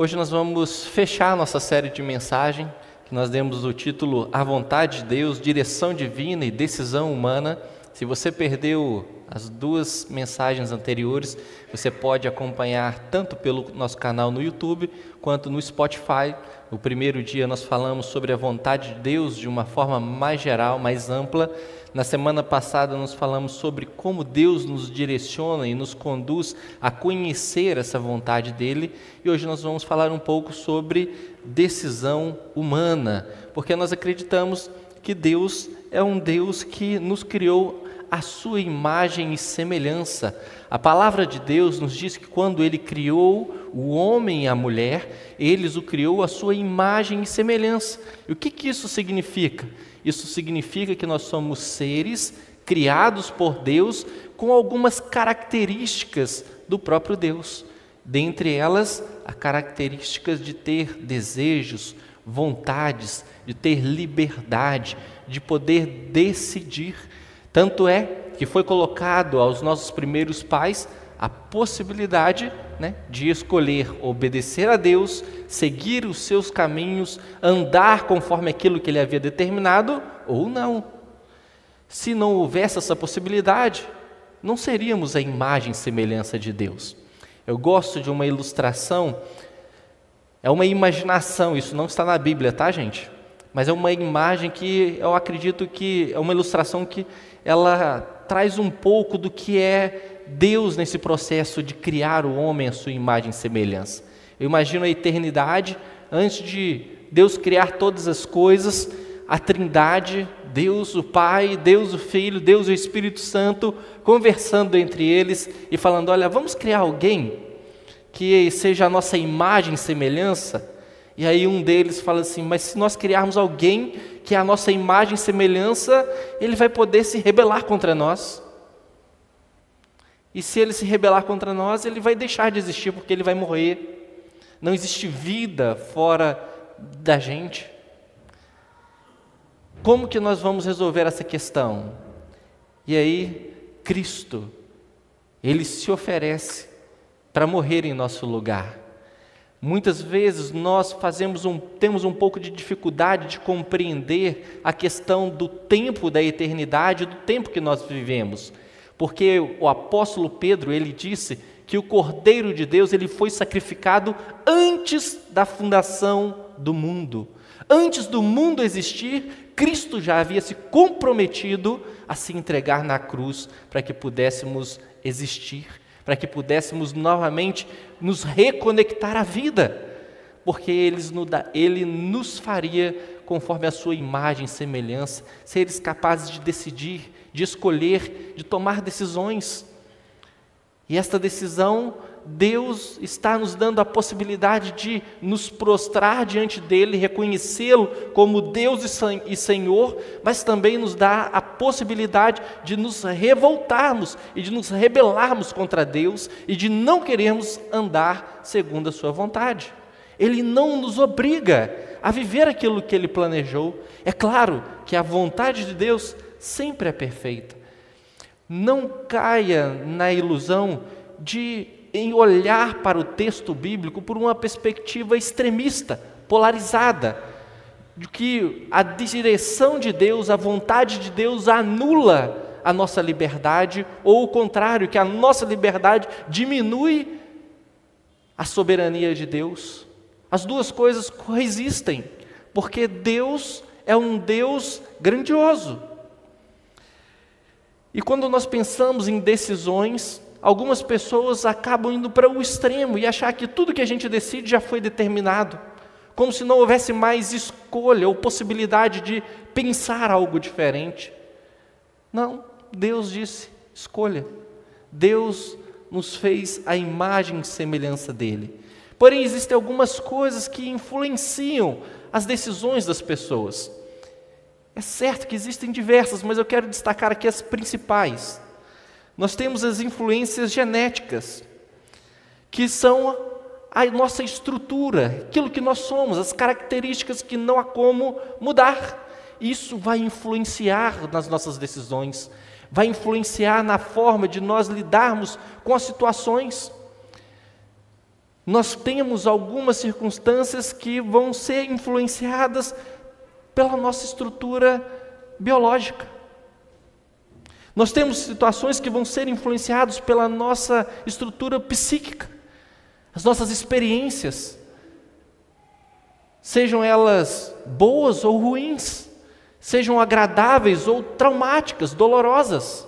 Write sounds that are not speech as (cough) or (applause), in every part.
Hoje nós vamos fechar nossa série de mensagem, que nós demos o título A Vontade de Deus, Direção Divina e Decisão Humana. Se você perdeu as duas mensagens anteriores, você pode acompanhar tanto pelo nosso canal no YouTube quanto no Spotify. No primeiro dia nós falamos sobre a vontade de Deus de uma forma mais geral, mais ampla. Na semana passada nós falamos sobre como Deus nos direciona e nos conduz a conhecer essa vontade dele, e hoje nós vamos falar um pouco sobre decisão humana, porque nós acreditamos que Deus é um Deus que nos criou a sua imagem e semelhança. A palavra de Deus nos diz que quando ele criou o homem e a mulher, eles o criou a sua imagem e semelhança. E o que, que isso significa? Isso significa que nós somos seres criados por Deus com algumas características do próprio Deus. Dentre elas, a características de ter desejos, vontades, de ter liberdade, de poder decidir. Tanto é que foi colocado aos nossos primeiros pais a possibilidade né, de escolher obedecer a Deus, seguir os seus caminhos, andar conforme aquilo que ele havia determinado ou não. Se não houvesse essa possibilidade, não seríamos a imagem e semelhança de Deus. Eu gosto de uma ilustração, é uma imaginação, isso não está na Bíblia, tá, gente? Mas é uma imagem que eu acredito que é uma ilustração que ela traz um pouco do que é Deus nesse processo de criar o homem à sua imagem e semelhança. Eu imagino a eternidade, antes de Deus criar todas as coisas, a Trindade, Deus o Pai, Deus o Filho, Deus o Espírito Santo, conversando entre eles e falando: Olha, vamos criar alguém que seja a nossa imagem e semelhança. E aí um deles fala assim: Mas se nós criarmos alguém que é a nossa imagem e semelhança, ele vai poder se rebelar contra nós. E se ele se rebelar contra nós, ele vai deixar de existir porque ele vai morrer. Não existe vida fora da gente. Como que nós vamos resolver essa questão? E aí, Cristo, ele se oferece para morrer em nosso lugar. Muitas vezes nós fazemos um, temos um pouco de dificuldade de compreender a questão do tempo da eternidade, do tempo que nós vivemos porque o apóstolo Pedro, ele disse que o Cordeiro de Deus, ele foi sacrificado antes da fundação do mundo. Antes do mundo existir, Cristo já havia se comprometido a se entregar na cruz para que pudéssemos existir, para que pudéssemos novamente nos reconectar à vida, porque ele nos faria conforme a sua imagem e semelhança, seres capazes de decidir, de escolher, de tomar decisões. E esta decisão, Deus está nos dando a possibilidade de nos prostrar diante dele, reconhecê-lo como Deus e Senhor, mas também nos dá a possibilidade de nos revoltarmos e de nos rebelarmos contra Deus e de não querermos andar segundo a sua vontade. Ele não nos obriga a viver aquilo que ele planejou. É claro que a vontade de Deus sempre é perfeita. Não caia na ilusão de em olhar para o texto bíblico por uma perspectiva extremista, polarizada, de que a direção de Deus, a vontade de Deus anula a nossa liberdade, ou o contrário, que a nossa liberdade diminui a soberania de Deus. As duas coisas coexistem, porque Deus é um Deus grandioso. E quando nós pensamos em decisões, algumas pessoas acabam indo para o extremo e achar que tudo que a gente decide já foi determinado, como se não houvesse mais escolha ou possibilidade de pensar algo diferente. Não, Deus disse: escolha. Deus nos fez a imagem e semelhança dele. Porém, existem algumas coisas que influenciam as decisões das pessoas. É certo que existem diversas, mas eu quero destacar aqui as principais. Nós temos as influências genéticas, que são a nossa estrutura, aquilo que nós somos, as características que não há como mudar. Isso vai influenciar nas nossas decisões, vai influenciar na forma de nós lidarmos com as situações. nós temos algumas circunstâncias que vão ser influenciadas pela nossa estrutura biológica. Nós temos situações que vão ser influenciadas pela nossa estrutura psíquica, as nossas experiências, sejam elas boas ou ruins, sejam agradáveis ou traumáticas, dolorosas.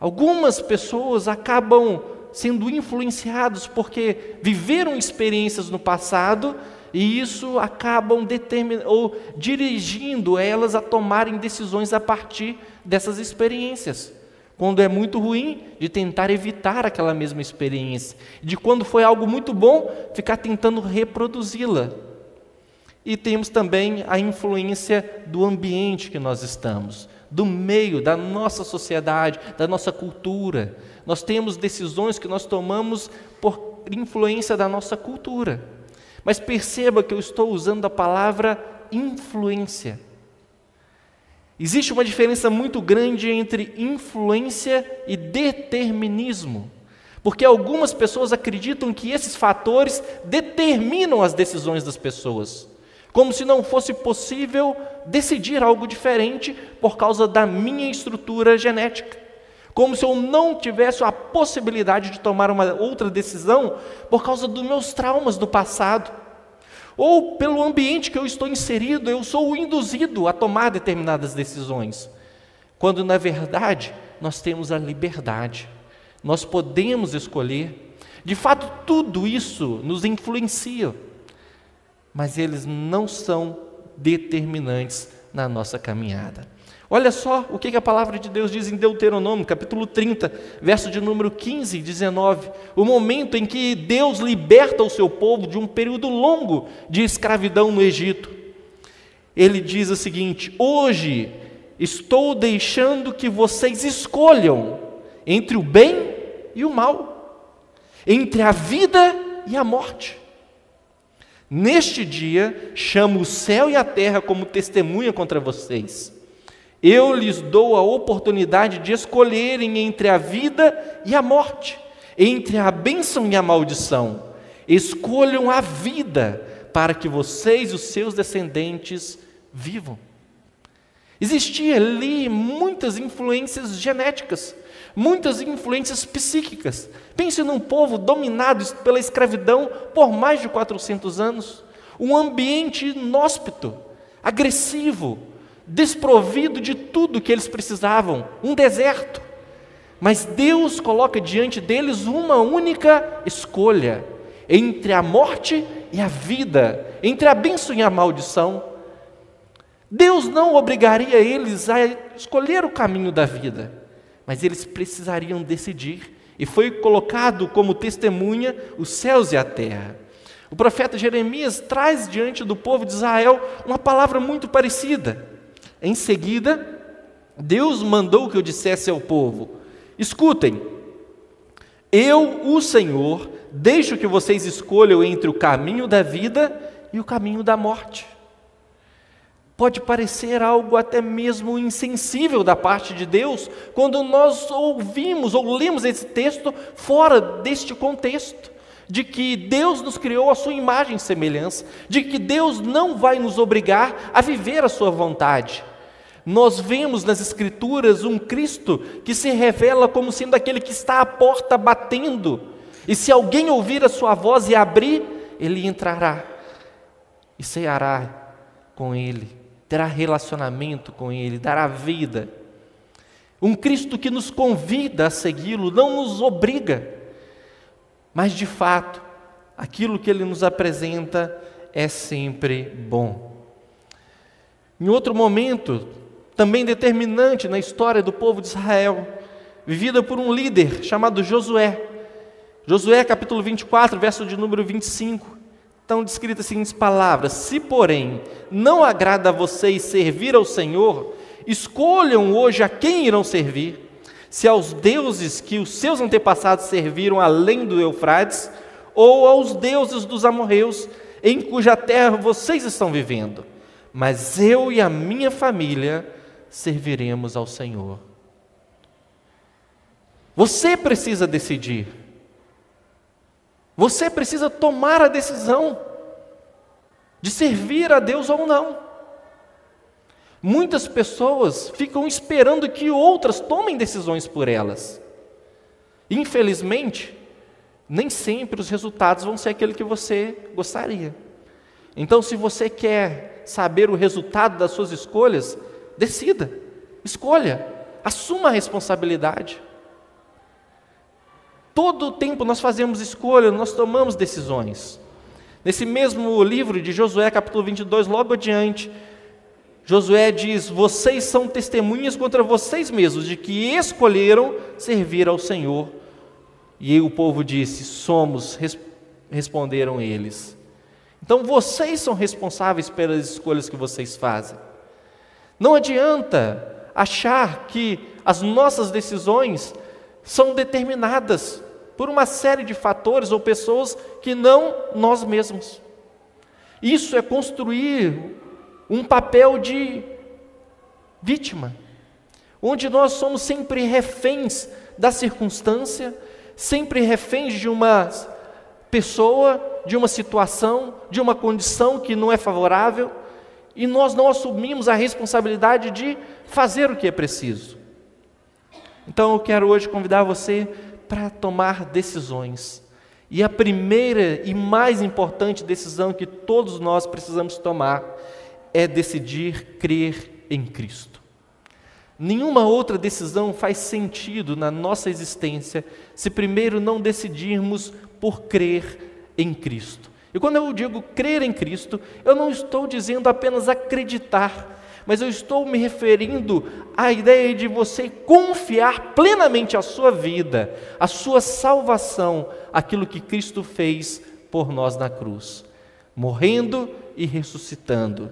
Algumas pessoas acabam sendo influenciados porque viveram experiências no passado e isso acabam determinando ou dirigindo elas a tomarem decisões a partir dessas experiências. Quando é muito ruim, de tentar evitar aquela mesma experiência. De quando foi algo muito bom, ficar tentando reproduzi-la. E temos também a influência do ambiente que nós estamos, do meio, da nossa sociedade, da nossa cultura. Nós temos decisões que nós tomamos por influência da nossa cultura. Mas perceba que eu estou usando a palavra influência. Existe uma diferença muito grande entre influência e determinismo. Porque algumas pessoas acreditam que esses fatores determinam as decisões das pessoas como se não fosse possível decidir algo diferente por causa da minha estrutura genética. Como se eu não tivesse a possibilidade de tomar uma outra decisão por causa dos meus traumas do passado. Ou pelo ambiente que eu estou inserido, eu sou induzido a tomar determinadas decisões. Quando na verdade nós temos a liberdade, nós podemos escolher. De fato, tudo isso nos influencia mas eles não são determinantes na nossa caminhada. Olha só o que a palavra de Deus diz em Deuteronômio, capítulo 30, verso de número 15 e 19. O momento em que Deus liberta o seu povo de um período longo de escravidão no Egito. Ele diz o seguinte: Hoje estou deixando que vocês escolham entre o bem e o mal, entre a vida e a morte. Neste dia, chamo o céu e a terra como testemunha contra vocês. Eu lhes dou a oportunidade de escolherem entre a vida e a morte, entre a bênção e a maldição. Escolham a vida para que vocês e os seus descendentes vivam. Existia ali muitas influências genéticas muitas influências psíquicas. Pense num povo dominado pela escravidão por mais de 400 anos, um ambiente inóspito, agressivo, desprovido de tudo que eles precisavam, um deserto. Mas Deus coloca diante deles uma única escolha entre a morte e a vida, entre a bênção e a maldição. Deus não obrigaria eles a escolher o caminho da vida mas eles precisariam decidir, e foi colocado como testemunha os céus e a terra. O profeta Jeremias traz diante do povo de Israel uma palavra muito parecida. Em seguida, Deus mandou que eu dissesse ao povo: Escutem, eu, o Senhor, deixo que vocês escolham entre o caminho da vida e o caminho da morte pode parecer algo até mesmo insensível da parte de Deus quando nós ouvimos ou lemos esse texto fora deste contexto. De que Deus nos criou a sua imagem e semelhança, de que Deus não vai nos obrigar a viver a sua vontade. Nós vemos nas Escrituras um Cristo que se revela como sendo aquele que está à porta batendo, e se alguém ouvir a sua voz e abrir, ele entrará e ceará com ele terá relacionamento com Ele, dará vida. Um Cristo que nos convida a segui-lo, não nos obriga, mas de fato, aquilo que Ele nos apresenta é sempre bom. Em outro momento, também determinante na história do povo de Israel, vivida por um líder chamado Josué. Josué capítulo 24, verso de número 25 estão descritas as seguintes palavras: Se, porém, não agrada a vocês servir ao Senhor, escolham hoje a quem irão servir. Se aos deuses que os seus antepassados serviram além do Eufrates, ou aos deuses dos amorreus, em cuja terra vocês estão vivendo. Mas eu e a minha família serviremos ao Senhor. Você precisa decidir. Você precisa tomar a decisão de servir a Deus ou não. Muitas pessoas ficam esperando que outras tomem decisões por elas. Infelizmente, nem sempre os resultados vão ser aquele que você gostaria. Então, se você quer saber o resultado das suas escolhas, decida, escolha, assuma a responsabilidade. Todo o tempo nós fazemos escolhas, nós tomamos decisões. Nesse mesmo livro de Josué, capítulo 22, logo adiante, Josué diz: Vocês são testemunhas contra vocês mesmos de que escolheram servir ao Senhor. E o povo disse: Somos, responderam eles. Então vocês são responsáveis pelas escolhas que vocês fazem. Não adianta achar que as nossas decisões são determinadas por uma série de fatores ou pessoas que não nós mesmos. Isso é construir um papel de vítima, onde nós somos sempre reféns da circunstância, sempre reféns de uma pessoa, de uma situação, de uma condição que não é favorável, e nós não assumimos a responsabilidade de fazer o que é preciso. Então eu quero hoje convidar você para tomar decisões. E a primeira e mais importante decisão que todos nós precisamos tomar é decidir crer em Cristo. Nenhuma outra decisão faz sentido na nossa existência se primeiro não decidirmos por crer em Cristo. E quando eu digo crer em Cristo, eu não estou dizendo apenas acreditar, mas eu estou me referindo à ideia de você confiar plenamente a sua vida, a sua salvação, aquilo que Cristo fez por nós na cruz, morrendo e ressuscitando.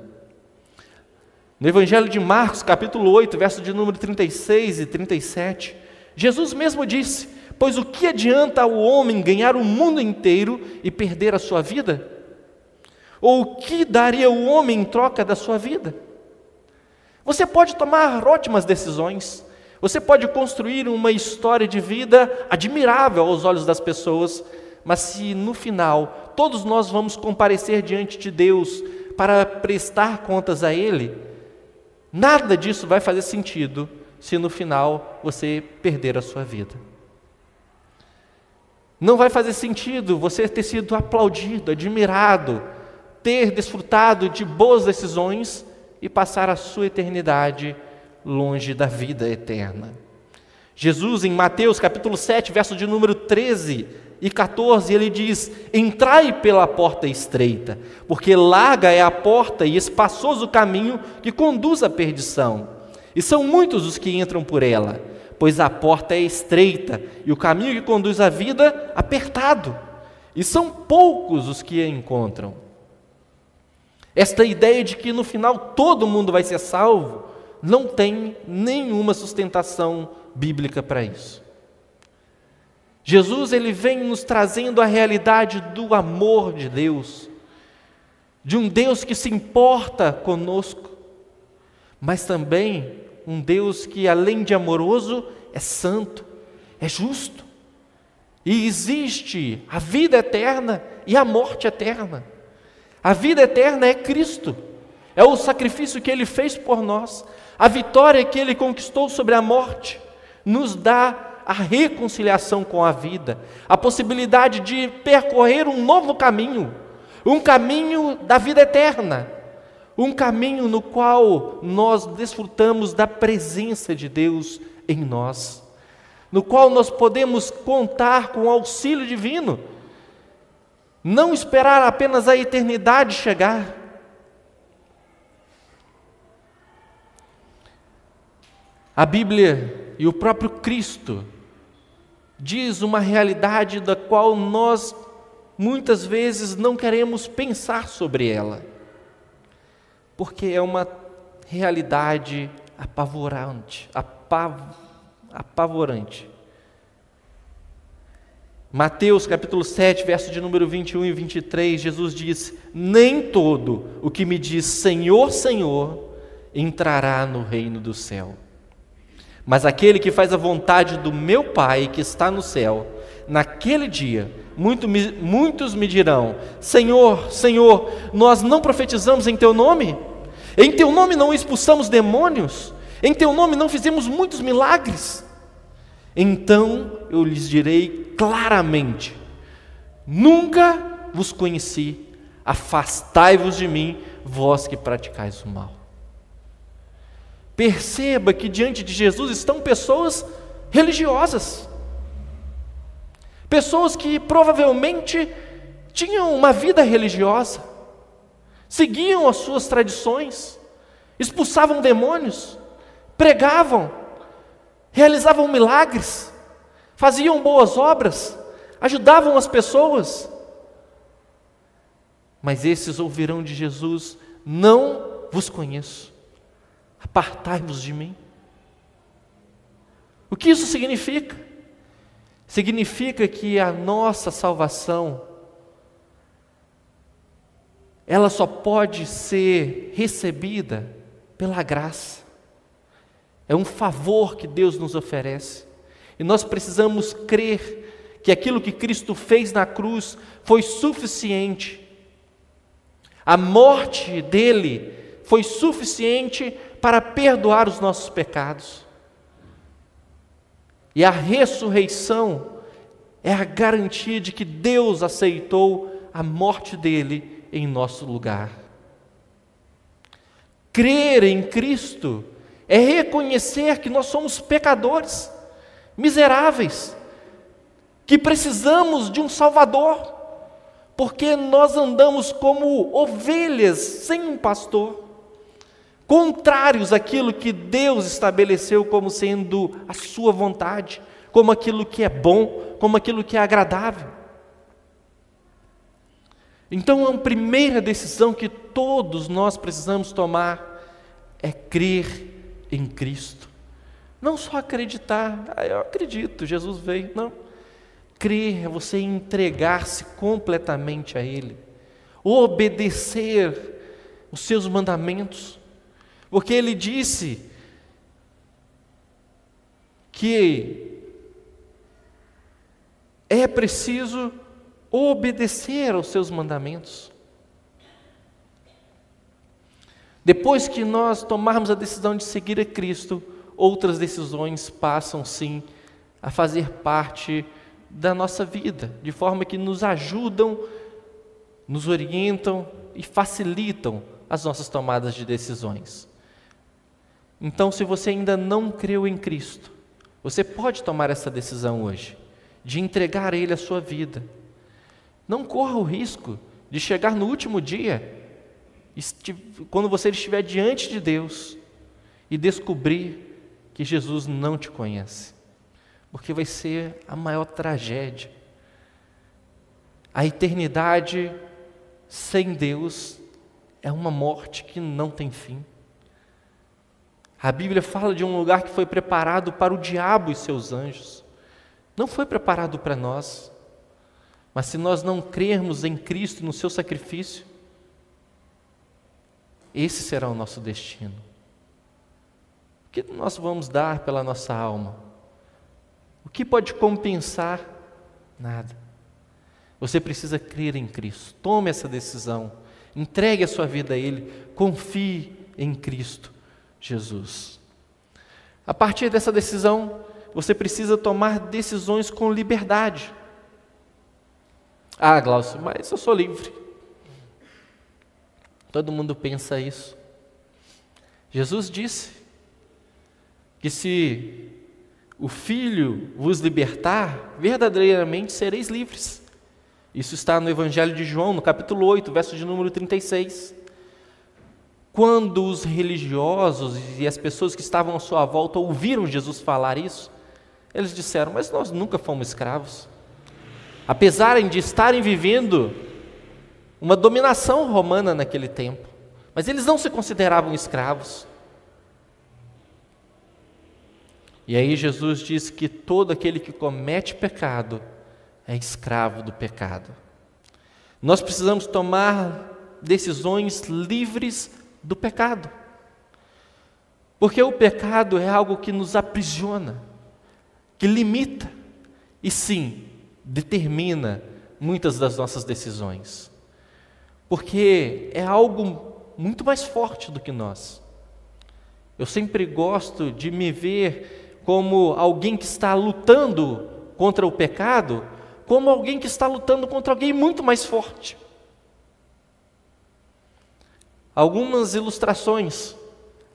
No Evangelho de Marcos, capítulo 8, verso de número 36 e 37, Jesus mesmo disse: Pois o que adianta ao homem ganhar o mundo inteiro e perder a sua vida? Ou o que daria o homem em troca da sua vida? Você pode tomar ótimas decisões, você pode construir uma história de vida admirável aos olhos das pessoas, mas se no final todos nós vamos comparecer diante de Deus para prestar contas a Ele, nada disso vai fazer sentido se no final você perder a sua vida. Não vai fazer sentido você ter sido aplaudido, admirado, ter desfrutado de boas decisões e passar a sua eternidade longe da vida eterna. Jesus, em Mateus capítulo 7, verso de número 13 e 14, ele diz: Entrai pela porta estreita, porque larga é a porta e espaçoso o caminho que conduz à perdição, e são muitos os que entram por ela, pois a porta é estreita e o caminho que conduz à vida apertado, e são poucos os que a encontram. Esta ideia de que no final todo mundo vai ser salvo, não tem nenhuma sustentação bíblica para isso. Jesus ele vem nos trazendo a realidade do amor de Deus, de um Deus que se importa conosco, mas também um Deus que além de amoroso é santo, é justo. E existe a vida eterna e a morte eterna. A vida eterna é Cristo, é o sacrifício que ele fez por nós, a vitória que ele conquistou sobre a morte, nos dá a reconciliação com a vida, a possibilidade de percorrer um novo caminho, um caminho da vida eterna, um caminho no qual nós desfrutamos da presença de Deus em nós, no qual nós podemos contar com o auxílio divino não esperar apenas a eternidade chegar. A Bíblia e o próprio Cristo diz uma realidade da qual nós muitas vezes não queremos pensar sobre ela, porque é uma realidade apavorante, apav apavorante. Mateus capítulo 7, verso de número 21 e 23, Jesus diz: Nem todo o que me diz Senhor, Senhor entrará no reino do céu, mas aquele que faz a vontade do meu Pai que está no céu, Naquele dia, muito, muitos me dirão: Senhor, Senhor, nós não profetizamos em Teu nome? Em Teu nome não expulsamos demônios? Em Teu nome não fizemos muitos milagres? Então eu lhes direi claramente: Nunca vos conheci, afastai-vos de mim, vós que praticais o mal. Perceba que diante de Jesus estão pessoas religiosas, pessoas que provavelmente tinham uma vida religiosa, seguiam as suas tradições, expulsavam demônios, pregavam, realizavam milagres, faziam boas obras, ajudavam as pessoas. Mas esses ouvirão de Jesus: Não vos conheço, apartai-vos de mim. O que isso significa? Significa que a nossa salvação ela só pode ser recebida pela graça. É um favor que Deus nos oferece. E nós precisamos crer que aquilo que Cristo fez na cruz foi suficiente. A morte dele foi suficiente para perdoar os nossos pecados. E a ressurreição é a garantia de que Deus aceitou a morte dele em nosso lugar. Crer em Cristo é reconhecer que nós somos pecadores, miseráveis, que precisamos de um Salvador, porque nós andamos como ovelhas sem um pastor contrários àquilo que Deus estabeleceu como sendo a sua vontade, como aquilo que é bom, como aquilo que é agradável. Então, a primeira decisão que todos nós precisamos tomar é crer em Cristo. Não só acreditar, ah, eu acredito, Jesus veio. Não. Crer é você entregar-se completamente a Ele, obedecer os seus mandamentos porque ele disse que é preciso obedecer aos seus mandamentos. Depois que nós tomarmos a decisão de seguir a Cristo, outras decisões passam sim a fazer parte da nossa vida, de forma que nos ajudam, nos orientam e facilitam as nossas tomadas de decisões. Então, se você ainda não creu em Cristo, você pode tomar essa decisão hoje, de entregar a Ele a sua vida. Não corra o risco de chegar no último dia, quando você estiver diante de Deus, e descobrir que Jesus não te conhece, porque vai ser a maior tragédia. A eternidade sem Deus é uma morte que não tem fim. A Bíblia fala de um lugar que foi preparado para o diabo e seus anjos. Não foi preparado para nós. Mas se nós não crermos em Cristo no seu sacrifício, esse será o nosso destino. O que nós vamos dar pela nossa alma? O que pode compensar? Nada. Você precisa crer em Cristo. Tome essa decisão. Entregue a sua vida a Ele. Confie em Cristo. Jesus. A partir dessa decisão, você precisa tomar decisões com liberdade. Ah, Glaucio, mas eu sou livre. Todo mundo pensa isso. Jesus disse que se o Filho vos libertar, verdadeiramente sereis livres. Isso está no Evangelho de João, no capítulo 8, verso de número 36. Quando os religiosos e as pessoas que estavam à sua volta ouviram Jesus falar isso, eles disseram: Mas nós nunca fomos escravos. Apesar de estarem vivendo uma dominação romana naquele tempo, mas eles não se consideravam escravos. E aí Jesus diz que todo aquele que comete pecado é escravo do pecado. Nós precisamos tomar decisões livres do pecado. Porque o pecado é algo que nos aprisiona, que limita. E sim, determina muitas das nossas decisões. Porque é algo muito mais forte do que nós. Eu sempre gosto de me ver como alguém que está lutando contra o pecado, como alguém que está lutando contra alguém muito mais forte. Algumas ilustrações.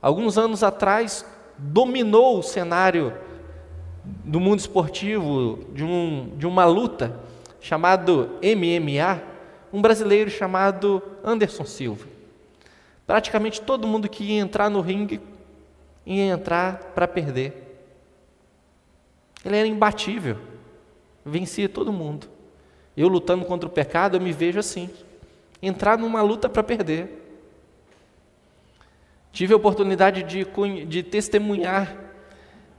Alguns anos atrás, dominou o cenário do mundo esportivo de, um, de uma luta chamado MMA, um brasileiro chamado Anderson Silva. Praticamente todo mundo que ia entrar no ringue ia entrar para perder. Ele era imbatível, vencia todo mundo. Eu lutando contra o pecado, eu me vejo assim: entrar numa luta para perder. Tive a oportunidade de, de testemunhar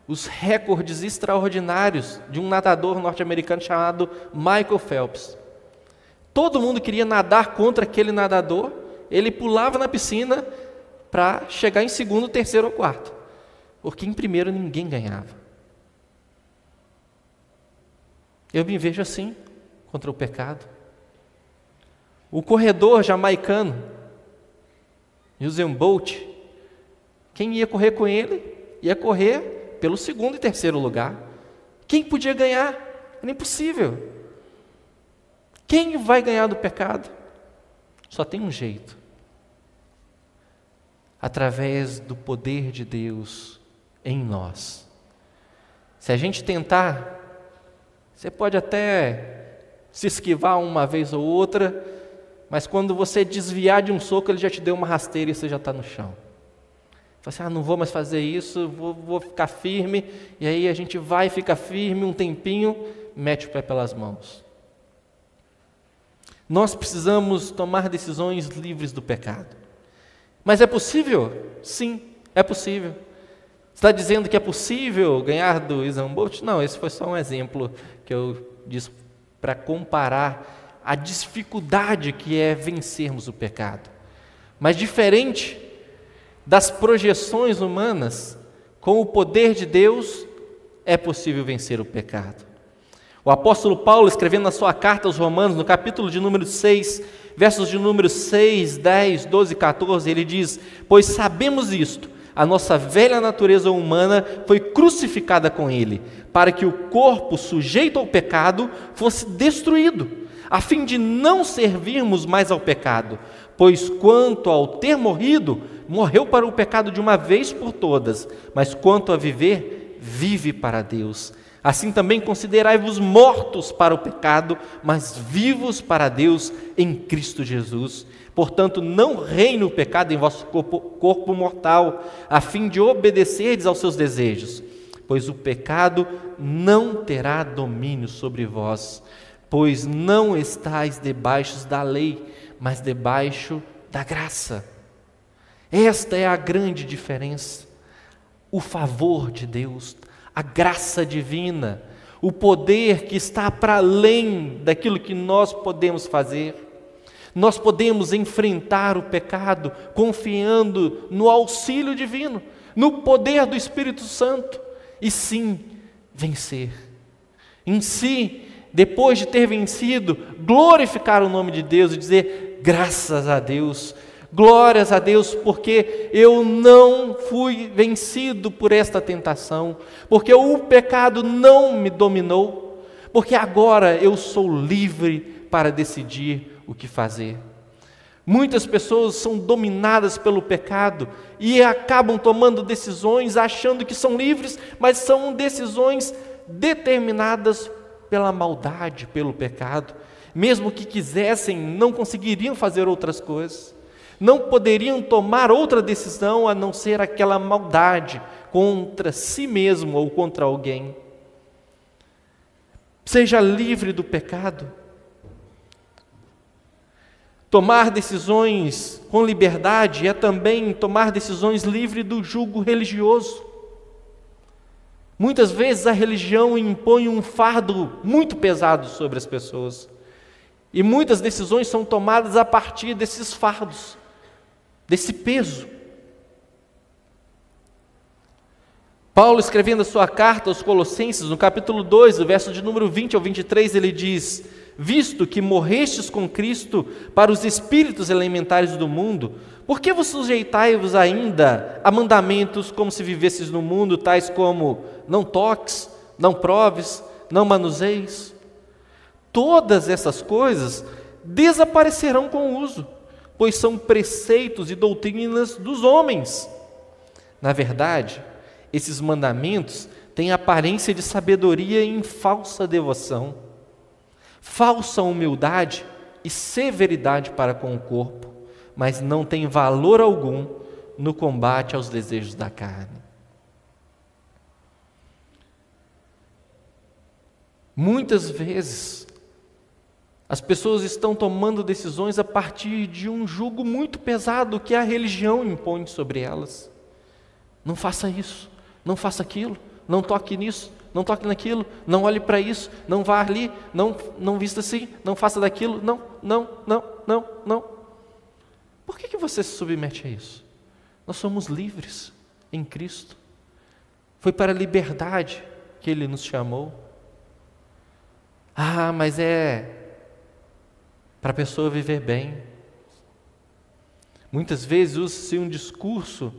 os recordes extraordinários de um nadador norte-americano chamado Michael Phelps. Todo mundo queria nadar contra aquele nadador, ele pulava na piscina para chegar em segundo, terceiro ou quarto, porque em primeiro ninguém ganhava. Eu me vejo assim contra o pecado. O corredor jamaicano, Usain Bolt, quem ia correr com ele ia correr pelo segundo e terceiro lugar. Quem podia ganhar? Era impossível. Quem vai ganhar do pecado? Só tem um jeito. Através do poder de Deus em nós. Se a gente tentar, você pode até se esquivar uma vez ou outra, mas quando você desviar de um soco, ele já te deu uma rasteira e você já está no chão. Fala assim, ah, não vou mais fazer isso, vou, vou ficar firme. E aí a gente vai, fica firme um tempinho, mete o pé pelas mãos. Nós precisamos tomar decisões livres do pecado. Mas é possível? Sim, é possível. Está dizendo que é possível ganhar do Bolt? Não, esse foi só um exemplo que eu disse para comparar a dificuldade que é vencermos o pecado. Mas diferente das projeções humanas, com o poder de Deus, é possível vencer o pecado. O apóstolo Paulo, escrevendo na sua carta aos Romanos, no capítulo de número 6, versos de número 6, 10, 12 e 14, ele diz: Pois sabemos isto, a nossa velha natureza humana foi crucificada com ele, para que o corpo sujeito ao pecado fosse destruído, a fim de não servirmos mais ao pecado, pois quanto ao ter morrido, morreu para o pecado de uma vez por todas, mas quanto a viver, vive para Deus. Assim também considerai-vos mortos para o pecado, mas vivos para Deus em Cristo Jesus. Portanto, não reine o pecado em vosso corpo, corpo mortal, a fim de obedecerdes aos seus desejos, pois o pecado não terá domínio sobre vós, pois não estáis debaixo da lei, mas debaixo da graça. Esta é a grande diferença. O favor de Deus, a graça divina, o poder que está para além daquilo que nós podemos fazer. Nós podemos enfrentar o pecado confiando no auxílio divino, no poder do Espírito Santo e sim vencer. Em si, depois de ter vencido, glorificar o nome de Deus e dizer: graças a Deus, Glórias a Deus, porque eu não fui vencido por esta tentação, porque o pecado não me dominou, porque agora eu sou livre para decidir o que fazer. Muitas pessoas são dominadas pelo pecado e acabam tomando decisões achando que são livres, mas são decisões determinadas pela maldade, pelo pecado. Mesmo que quisessem, não conseguiriam fazer outras coisas não poderiam tomar outra decisão a não ser aquela maldade contra si mesmo ou contra alguém. Seja livre do pecado. Tomar decisões com liberdade é também tomar decisões livre do jugo religioso. Muitas vezes a religião impõe um fardo muito pesado sobre as pessoas. E muitas decisões são tomadas a partir desses fardos desse peso. Paulo, escrevendo a sua carta aos Colossenses, no capítulo 2, do verso de número 20 ao 23, ele diz: Visto que morrestes com Cristo para os espíritos elementares do mundo, por que vos sujeitai-vos ainda a mandamentos como se vivesses no mundo, tais como não toques, não proves, não manuseis? Todas essas coisas desaparecerão com o uso, pois são preceitos e doutrinas dos homens. Na verdade, esses mandamentos têm aparência de sabedoria em falsa devoção, falsa humildade e severidade para com o corpo, mas não têm valor algum no combate aos desejos da carne. Muitas vezes, as pessoas estão tomando decisões a partir de um jugo muito pesado que a religião impõe sobre elas. Não faça isso, não faça aquilo, não toque nisso, não toque naquilo, não olhe para isso, não vá ali, não, não vista assim, não faça daquilo, não, não, não, não, não. Por que, que você se submete a isso? Nós somos livres em Cristo. Foi para a liberdade que Ele nos chamou. Ah, mas é para a pessoa viver bem. Muitas vezes usa-se um discurso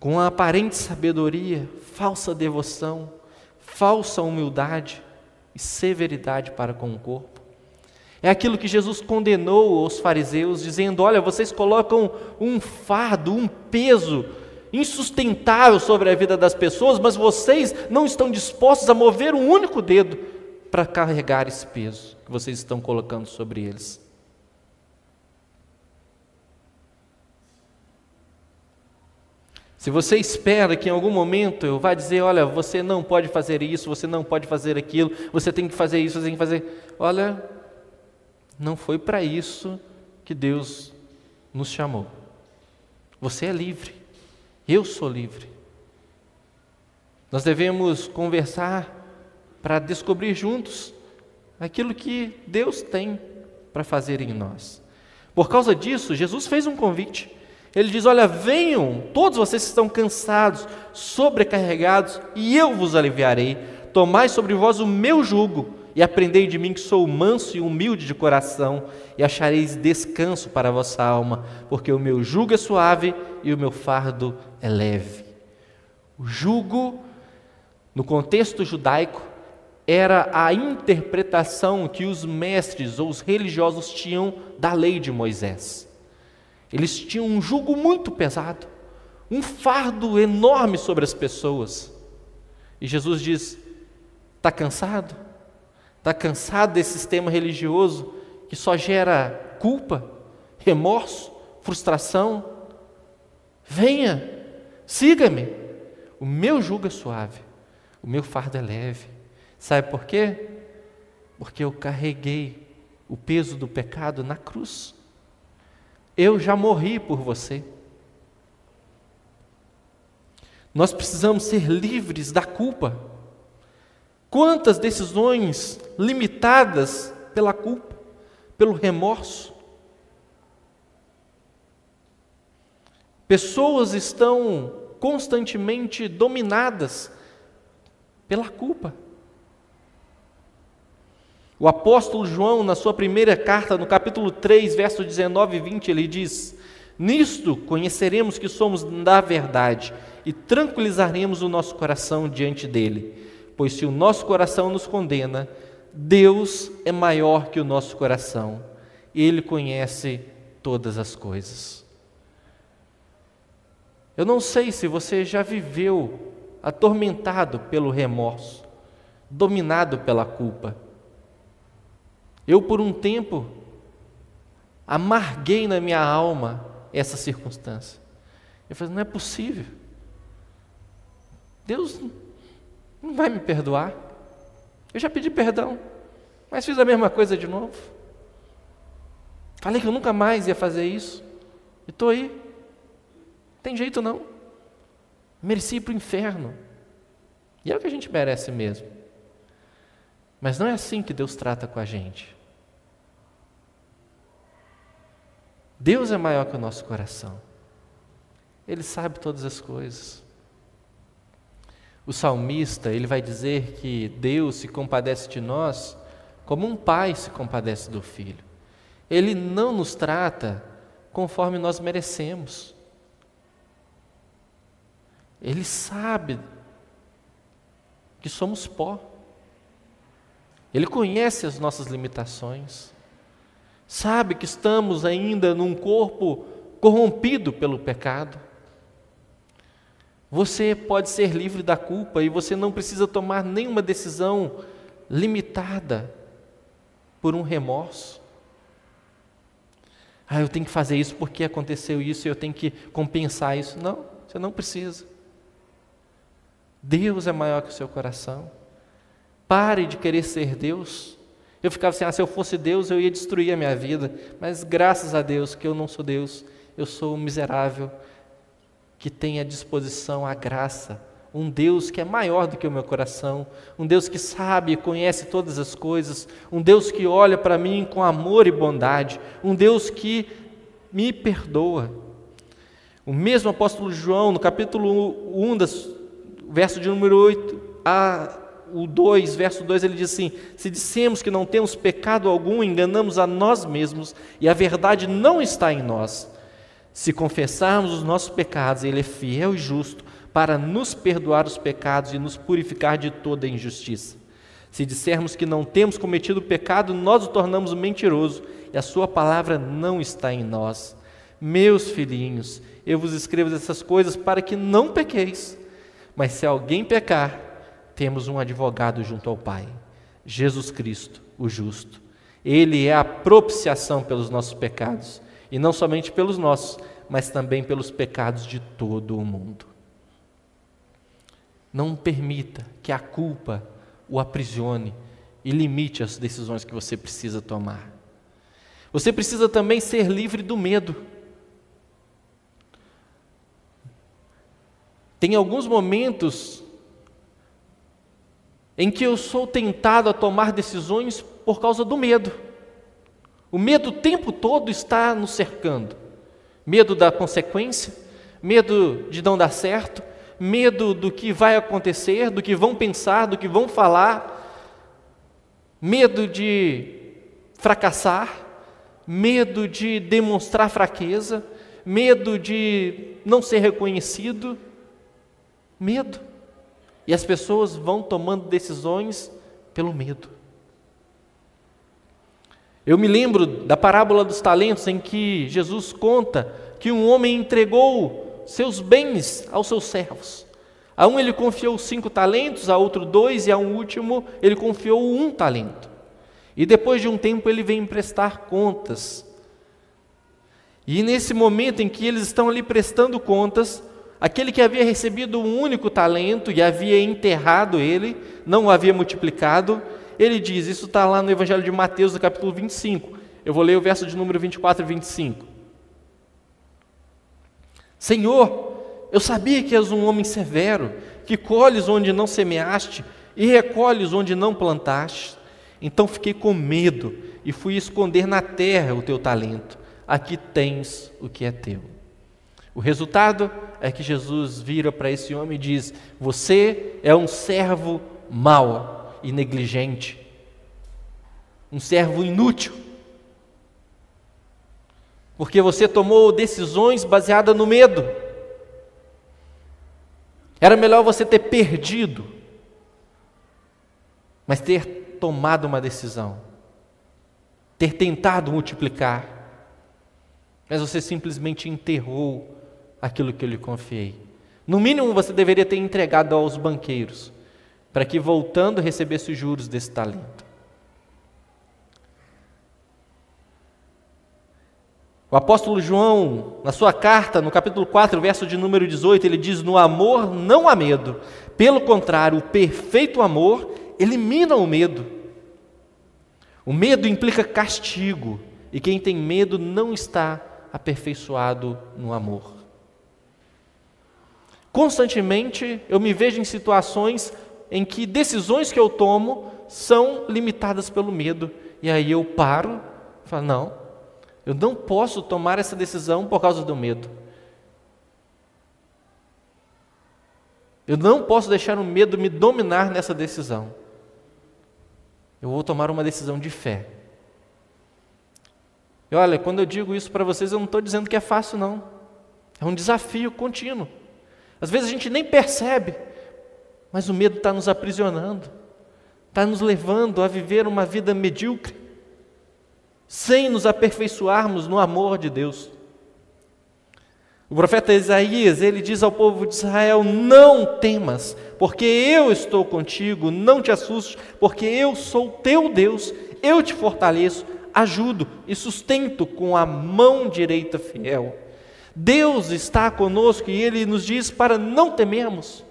com a aparente sabedoria, falsa devoção, falsa humildade e severidade para com o corpo. É aquilo que Jesus condenou aos fariseus, dizendo: Olha, vocês colocam um fardo, um peso insustentável sobre a vida das pessoas, mas vocês não estão dispostos a mover um único dedo para carregar esse peso que vocês estão colocando sobre eles. Se você espera que em algum momento eu vá dizer, olha, você não pode fazer isso, você não pode fazer aquilo, você tem que fazer isso, você tem que fazer. Olha, não foi para isso que Deus nos chamou. Você é livre. Eu sou livre. Nós devemos conversar para descobrir juntos aquilo que Deus tem para fazer em nós. Por causa disso, Jesus fez um convite. Ele diz: Olha, venham, todos vocês que estão cansados, sobrecarregados, e eu vos aliviarei. Tomai sobre vós o meu jugo e aprendei de mim que sou manso e humilde de coração, e achareis descanso para a vossa alma, porque o meu jugo é suave e o meu fardo é leve. O jugo, no contexto judaico, era a interpretação que os mestres ou os religiosos tinham da lei de Moisés. Eles tinham um jugo muito pesado, um fardo enorme sobre as pessoas. E Jesus diz: está cansado? Está cansado desse sistema religioso que só gera culpa, remorso, frustração? Venha, Siga-me. O meu jugo é suave, o meu fardo é leve. Sabe por quê? Porque eu carreguei o peso do pecado na cruz. Eu já morri por você. Nós precisamos ser livres da culpa. Quantas decisões limitadas pela culpa, pelo remorso, Pessoas estão constantemente dominadas pela culpa. O apóstolo João, na sua primeira carta, no capítulo 3, verso 19 e 20, ele diz: Nisto conheceremos que somos da verdade e tranquilizaremos o nosso coração diante dele, pois se o nosso coração nos condena, Deus é maior que o nosso coração, ele conhece todas as coisas. Eu não sei se você já viveu atormentado pelo remorso, dominado pela culpa. Eu, por um tempo, amarguei na minha alma essa circunstância. Eu falei: não é possível. Deus não vai me perdoar. Eu já pedi perdão, mas fiz a mesma coisa de novo. Falei que eu nunca mais ia fazer isso. E estou aí, tem jeito não. Mereci ir para o inferno. E é o que a gente merece mesmo. Mas não é assim que Deus trata com a gente. Deus é maior que o nosso coração. Ele sabe todas as coisas. O salmista, ele vai dizer que Deus se compadece de nós como um pai se compadece do filho. Ele não nos trata conforme nós merecemos. Ele sabe que somos pó. Ele conhece as nossas limitações. Sabe que estamos ainda num corpo corrompido pelo pecado. Você pode ser livre da culpa e você não precisa tomar nenhuma decisão limitada por um remorso. Ah, eu tenho que fazer isso porque aconteceu isso e eu tenho que compensar isso. Não, você não precisa. Deus é maior que o seu coração. Pare de querer ser Deus. Eu ficava assim, ah, se eu fosse Deus, eu ia destruir a minha vida. Mas graças a Deus que eu não sou Deus, eu sou um miserável que tem à disposição a graça. Um Deus que é maior do que o meu coração, um Deus que sabe e conhece todas as coisas, um Deus que olha para mim com amor e bondade, um Deus que me perdoa. O mesmo apóstolo João, no capítulo 1 das verso de número 8 a o 2, verso 2, ele diz assim: Se dissemos que não temos pecado algum, enganamos a nós mesmos e a verdade não está em nós. Se confessarmos os nossos pecados, Ele é fiel e justo para nos perdoar os pecados e nos purificar de toda injustiça. Se dissermos que não temos cometido pecado, nós o tornamos mentiroso e a Sua palavra não está em nós. Meus filhinhos, eu vos escrevo essas coisas para que não pequeis. Mas se alguém pecar, temos um advogado junto ao Pai, Jesus Cristo, o justo. Ele é a propiciação pelos nossos pecados, e não somente pelos nossos, mas também pelos pecados de todo o mundo. Não permita que a culpa o aprisione e limite as decisões que você precisa tomar. Você precisa também ser livre do medo. Tem alguns momentos em que eu sou tentado a tomar decisões por causa do medo. O medo o tempo todo está nos cercando. Medo da consequência, medo de não dar certo, medo do que vai acontecer, do que vão pensar, do que vão falar, medo de fracassar, medo de demonstrar fraqueza, medo de não ser reconhecido Medo. E as pessoas vão tomando decisões pelo medo. Eu me lembro da parábola dos talentos em que Jesus conta que um homem entregou seus bens aos seus servos. A um ele confiou cinco talentos, a outro dois, e a um último ele confiou um talento. E depois de um tempo ele vem prestar contas. E nesse momento em que eles estão ali prestando contas, Aquele que havia recebido um único talento e havia enterrado ele, não o havia multiplicado, ele diz, isso está lá no Evangelho de Mateus, no capítulo 25. Eu vou ler o verso de número 24 e 25. Senhor, eu sabia que és um homem severo, que colhes onde não semeaste e recolhes onde não plantaste. Então fiquei com medo e fui esconder na terra o teu talento. Aqui tens o que é teu. O resultado é que Jesus vira para esse homem e diz: Você é um servo mau e negligente, um servo inútil, porque você tomou decisões baseadas no medo. Era melhor você ter perdido, mas ter tomado uma decisão, ter tentado multiplicar, mas você simplesmente enterrou aquilo que eu lhe confiei. No mínimo, você deveria ter entregado aos banqueiros, para que voltando recebesse os juros desse talento. O apóstolo João, na sua carta, no capítulo 4, verso de número 18, ele diz: No amor não há medo. Pelo contrário, o perfeito amor elimina o medo. O medo implica castigo, e quem tem medo não está aperfeiçoado no amor. Constantemente eu me vejo em situações em que decisões que eu tomo são limitadas pelo medo. E aí eu paro e falo: não, eu não posso tomar essa decisão por causa do medo. Eu não posso deixar o medo me dominar nessa decisão. Eu vou tomar uma decisão de fé. E olha, quando eu digo isso para vocês, eu não estou dizendo que é fácil, não. É um desafio contínuo. Às vezes a gente nem percebe, mas o medo está nos aprisionando, está nos levando a viver uma vida medíocre, sem nos aperfeiçoarmos no amor de Deus. O profeta Isaías, ele diz ao povo de Israel: Não temas, porque eu estou contigo, não te assustes, porque eu sou teu Deus, eu te fortaleço, ajudo e sustento com a mão direita fiel. Deus está conosco e ele nos diz para não temermos.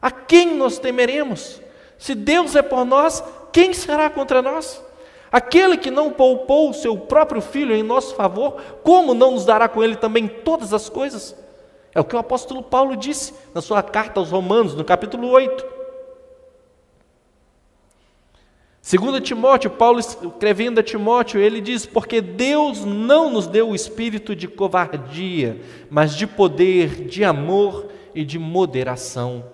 A quem nós temeremos? Se Deus é por nós, quem será contra nós? Aquele que não poupou o seu próprio filho em nosso favor, como não nos dará com ele também todas as coisas? É o que o apóstolo Paulo disse na sua carta aos Romanos, no capítulo 8. Segundo Timóteo, Paulo escrevendo a Timóteo, ele diz: "Porque Deus não nos deu o espírito de covardia, mas de poder, de amor e de moderação."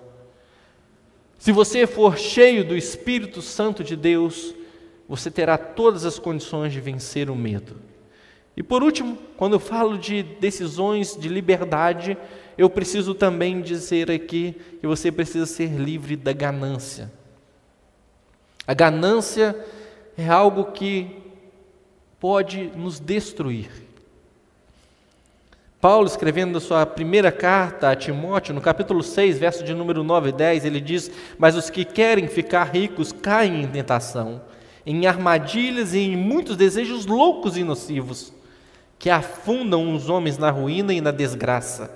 Se você for cheio do Espírito Santo de Deus, você terá todas as condições de vencer o medo. E por último, quando eu falo de decisões de liberdade, eu preciso também dizer aqui que você precisa ser livre da ganância. A ganância é algo que pode nos destruir. Paulo, escrevendo na sua primeira carta a Timóteo, no capítulo 6, verso de número 9 e 10, ele diz: Mas os que querem ficar ricos caem em tentação em armadilhas e em muitos desejos loucos e nocivos, que afundam os homens na ruína e na desgraça.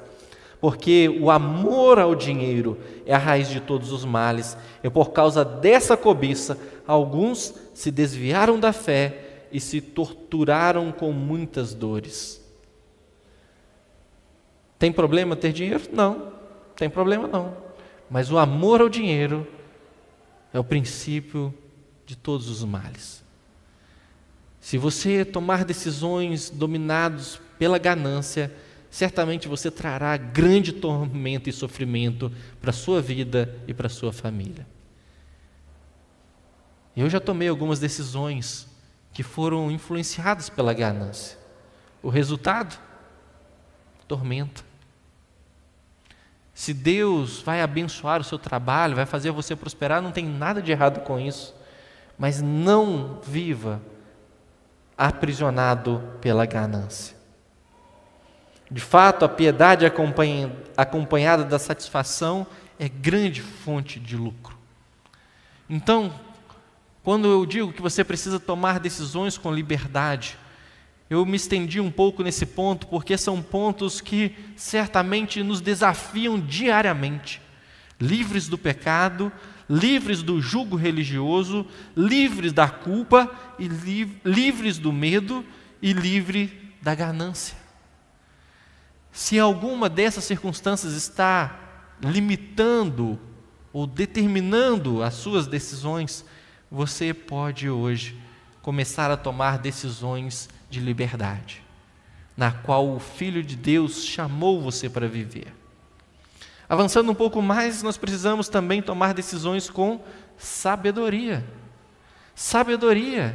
Porque o amor ao dinheiro é a raiz de todos os males, e por causa dessa cobiça, alguns se desviaram da fé e se torturaram com muitas dores. Tem problema ter dinheiro? Não, tem problema não. Mas o amor ao dinheiro é o princípio de todos os males. Se você tomar decisões dominados pela ganância, certamente você trará grande tormento e sofrimento para a sua vida e para a sua família. Eu já tomei algumas decisões que foram influenciadas pela ganância. O resultado? Tormenta. Se Deus vai abençoar o seu trabalho, vai fazer você prosperar, não tem nada de errado com isso mas não viva aprisionado pela ganância. De fato, a piedade acompanhada da satisfação é grande fonte de lucro. Então, quando eu digo que você precisa tomar decisões com liberdade, eu me estendi um pouco nesse ponto, porque são pontos que certamente nos desafiam diariamente. Livres do pecado, livres do jugo religioso, livres da culpa e li livres do medo e livre da ganância. Se alguma dessas circunstâncias está limitando ou determinando as suas decisões, você pode hoje começar a tomar decisões de liberdade, na qual o Filho de Deus chamou você para viver. Avançando um pouco mais, nós precisamos também tomar decisões com sabedoria. Sabedoria.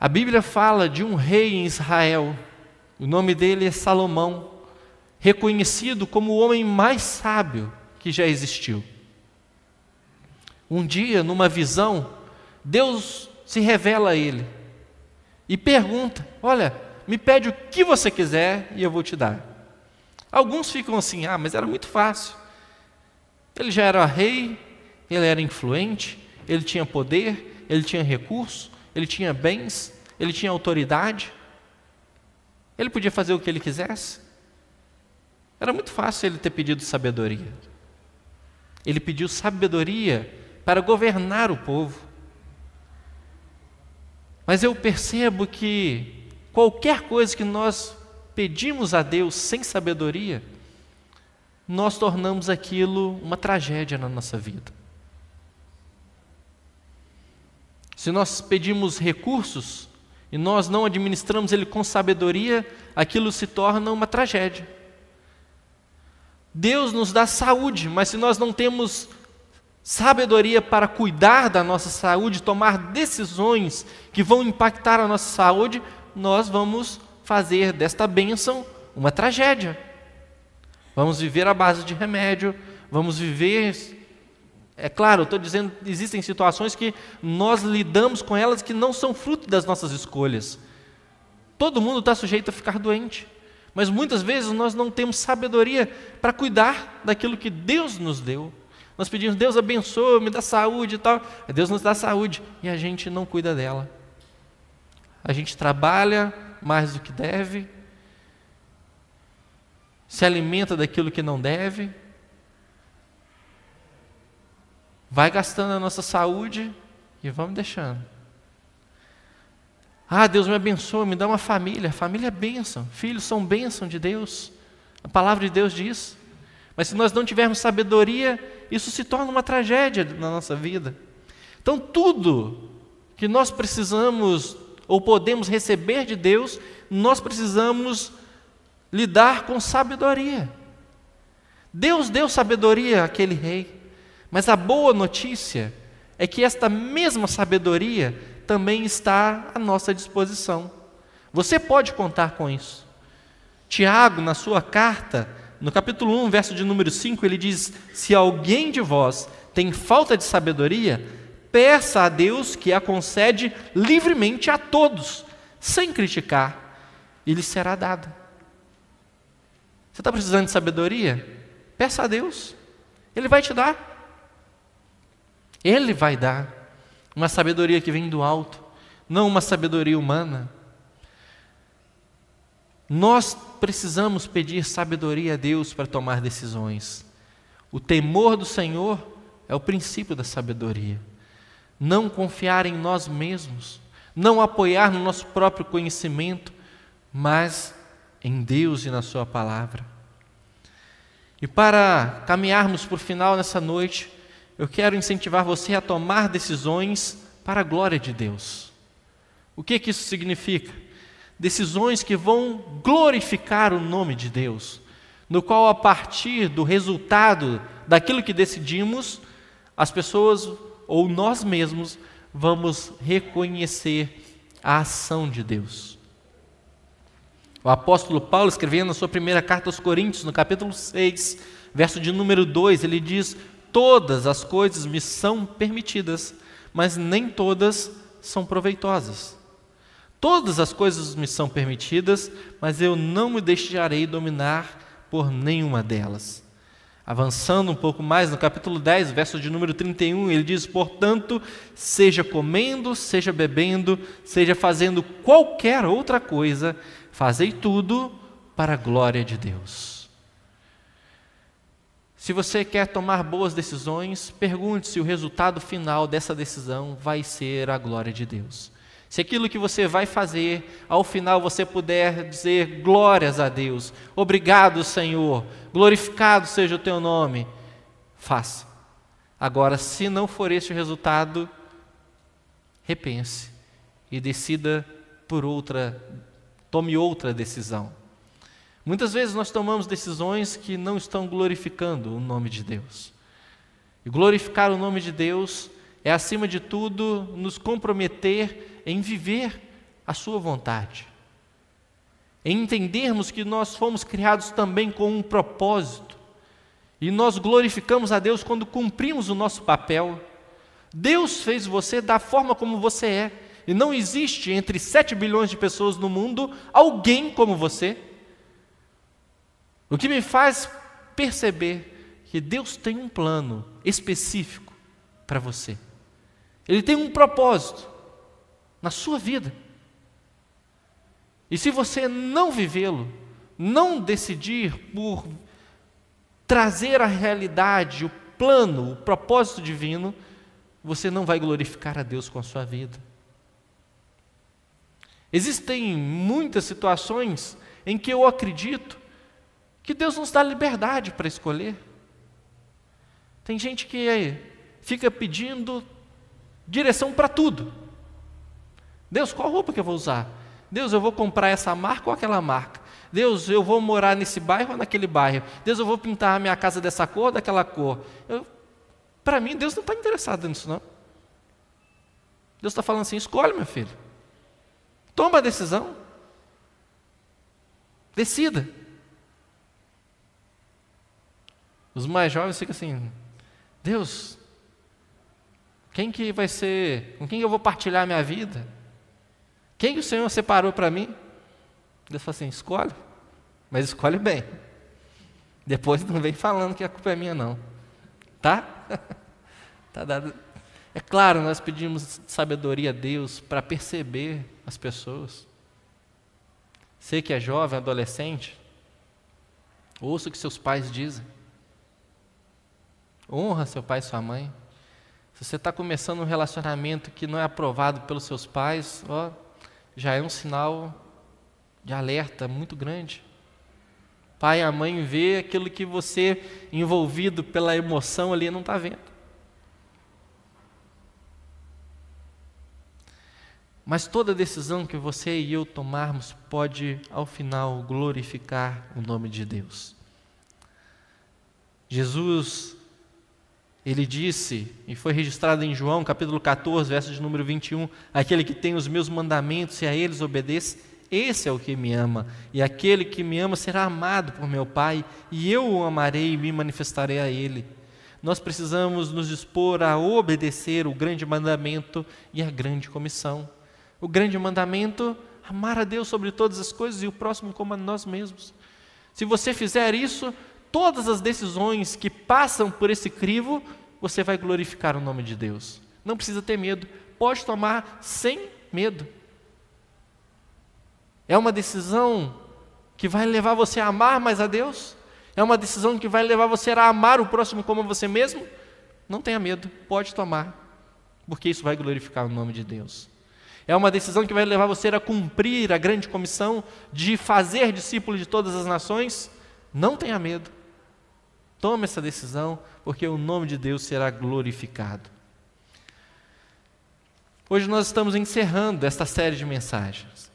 A Bíblia fala de um rei em Israel, o nome dele é Salomão, reconhecido como o homem mais sábio que já existiu. Um dia, numa visão, Deus se revela a ele e pergunta: Olha, me pede o que você quiser e eu vou te dar. Alguns ficam assim, ah, mas era muito fácil. Ele já era rei, ele era influente, ele tinha poder, ele tinha recurso, ele tinha bens, ele tinha autoridade. Ele podia fazer o que ele quisesse. Era muito fácil ele ter pedido sabedoria. Ele pediu sabedoria para governar o povo. Mas eu percebo que qualquer coisa que nós pedimos a Deus sem sabedoria, nós tornamos aquilo uma tragédia na nossa vida. Se nós pedimos recursos e nós não administramos ele com sabedoria, aquilo se torna uma tragédia. Deus nos dá saúde, mas se nós não temos sabedoria para cuidar da nossa saúde, tomar decisões que vão impactar a nossa saúde, nós vamos fazer desta bênção uma tragédia. Vamos viver à base de remédio, vamos viver. É claro, estou dizendo, existem situações que nós lidamos com elas que não são fruto das nossas escolhas. Todo mundo está sujeito a ficar doente, mas muitas vezes nós não temos sabedoria para cuidar daquilo que Deus nos deu. Nós pedimos, Deus abençoe, me dá saúde e tal. Deus nos dá saúde e a gente não cuida dela. A gente trabalha mais do que deve, se alimenta daquilo que não deve, vai gastando a nossa saúde e vamos deixando. Ah, Deus me abençoa, me dá uma família. Família é bênção, filhos são bênção de Deus. A palavra de Deus diz. Mas se nós não tivermos sabedoria, isso se torna uma tragédia na nossa vida. Então, tudo que nós precisamos ou podemos receber de Deus, nós precisamos lidar com sabedoria. Deus deu sabedoria àquele rei, mas a boa notícia é que esta mesma sabedoria também está à nossa disposição. Você pode contar com isso. Tiago, na sua carta, no capítulo 1, verso de número 5, ele diz: Se alguém de vós tem falta de sabedoria, peça a Deus que a concede livremente a todos, sem criticar, e lhe será dado. Você está precisando de sabedoria? Peça a Deus, Ele vai te dar. Ele vai dar uma sabedoria que vem do alto, não uma sabedoria humana. Nós precisamos pedir sabedoria a Deus para tomar decisões. O temor do Senhor é o princípio da sabedoria. Não confiar em nós mesmos, não apoiar no nosso próprio conhecimento, mas em Deus e na Sua palavra. E para caminharmos para o final nessa noite, eu quero incentivar você a tomar decisões para a glória de Deus. O que, que isso significa? Decisões que vão glorificar o nome de Deus, no qual, a partir do resultado daquilo que decidimos, as pessoas ou nós mesmos vamos reconhecer a ação de Deus. O apóstolo Paulo, escrevendo na sua primeira carta aos Coríntios, no capítulo 6, verso de número 2, ele diz: Todas as coisas me são permitidas, mas nem todas são proveitosas. Todas as coisas me são permitidas, mas eu não me deixarei dominar por nenhuma delas. Avançando um pouco mais, no capítulo 10, verso de número 31, ele diz: Portanto, seja comendo, seja bebendo, seja fazendo qualquer outra coisa, Fazei tudo para a glória de Deus. Se você quer tomar boas decisões, pergunte se o resultado final dessa decisão vai ser a glória de Deus. Se aquilo que você vai fazer, ao final você puder dizer glórias a Deus, obrigado, Senhor, glorificado seja o teu nome, faça. Agora, se não for esse o resultado, repense e decida por outra tome outra decisão. Muitas vezes nós tomamos decisões que não estão glorificando o nome de Deus. E glorificar o nome de Deus é, acima de tudo, nos comprometer em viver a Sua vontade, em entendermos que nós fomos criados também com um propósito, e nós glorificamos a Deus quando cumprimos o nosso papel. Deus fez você da forma como você é. E não existe entre 7 bilhões de pessoas no mundo alguém como você. O que me faz perceber que Deus tem um plano específico para você. Ele tem um propósito na sua vida. E se você não vivê-lo, não decidir por trazer à realidade o plano, o propósito divino, você não vai glorificar a Deus com a sua vida. Existem muitas situações em que eu acredito que Deus nos dá liberdade para escolher. Tem gente que fica pedindo direção para tudo. Deus, qual roupa que eu vou usar? Deus, eu vou comprar essa marca ou aquela marca? Deus, eu vou morar nesse bairro ou naquele bairro? Deus, eu vou pintar a minha casa dessa cor ou daquela cor? Para mim, Deus não está interessado nisso, não. Deus está falando assim: escolhe, meu filho. Toma a decisão. Decida. Os mais jovens ficam assim: Deus, quem que vai ser, com quem eu vou partilhar a minha vida? Quem que o Senhor separou para mim? Deus fala assim: escolhe, mas escolhe bem. Depois não vem falando que a culpa é minha, não. Tá? (laughs) tá dado. É claro, nós pedimos sabedoria a Deus para perceber as pessoas. Você que é jovem, adolescente, ouça o que seus pais dizem. Honra seu pai e sua mãe. Se você está começando um relacionamento que não é aprovado pelos seus pais, ó, já é um sinal de alerta muito grande. Pai e a mãe vê aquilo que você, envolvido pela emoção ali, não está vendo. Mas toda decisão que você e eu tomarmos pode, ao final, glorificar o nome de Deus. Jesus, ele disse, e foi registrado em João, capítulo 14, verso de número 21, aquele que tem os meus mandamentos e a eles obedece, esse é o que me ama, e aquele que me ama será amado por meu Pai, e eu o amarei e me manifestarei a ele. Nós precisamos nos dispor a obedecer o grande mandamento e a grande comissão. O grande mandamento, amar a Deus sobre todas as coisas e o próximo como a nós mesmos. Se você fizer isso, todas as decisões que passam por esse crivo, você vai glorificar o nome de Deus. Não precisa ter medo, pode tomar sem medo. É uma decisão que vai levar você a amar mais a Deus? É uma decisão que vai levar você a amar o próximo como você mesmo? Não tenha medo, pode tomar, porque isso vai glorificar o nome de Deus. É uma decisão que vai levar você a cumprir a grande comissão de fazer discípulos de todas as nações. Não tenha medo. Tome essa decisão, porque o nome de Deus será glorificado. Hoje nós estamos encerrando esta série de mensagens.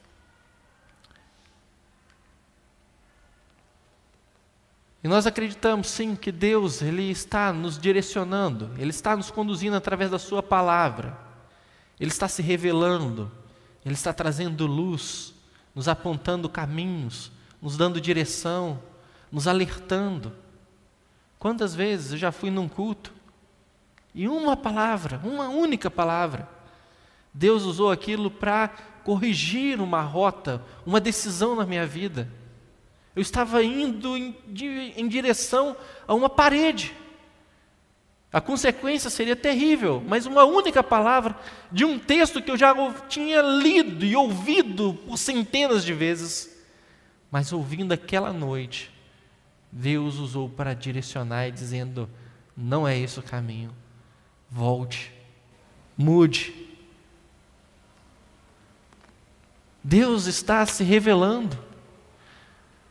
E nós acreditamos sim que Deus ele está nos direcionando, ele está nos conduzindo através da sua palavra. Ele está se revelando, Ele está trazendo luz, nos apontando caminhos, nos dando direção, nos alertando. Quantas vezes eu já fui num culto e uma palavra, uma única palavra, Deus usou aquilo para corrigir uma rota, uma decisão na minha vida. Eu estava indo em, em direção a uma parede. A consequência seria terrível, mas uma única palavra de um texto que eu já tinha lido e ouvido por centenas de vezes, mas ouvindo aquela noite, Deus usou para direcionar e dizendo: não é esse o caminho, volte, mude. Deus está se revelando.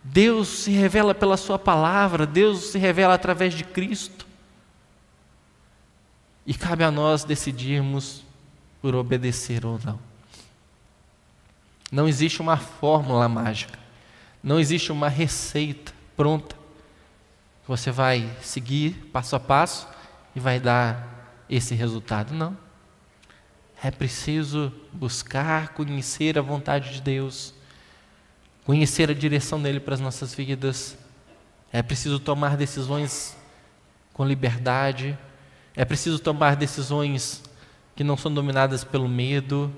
Deus se revela pela Sua palavra, Deus se revela através de Cristo. E cabe a nós decidirmos por obedecer ou não. Não existe uma fórmula mágica, não existe uma receita pronta. Você vai seguir passo a passo e vai dar esse resultado. Não. É preciso buscar conhecer a vontade de Deus, conhecer a direção dele para as nossas vidas. É preciso tomar decisões com liberdade, é preciso tomar decisões que não são dominadas pelo medo,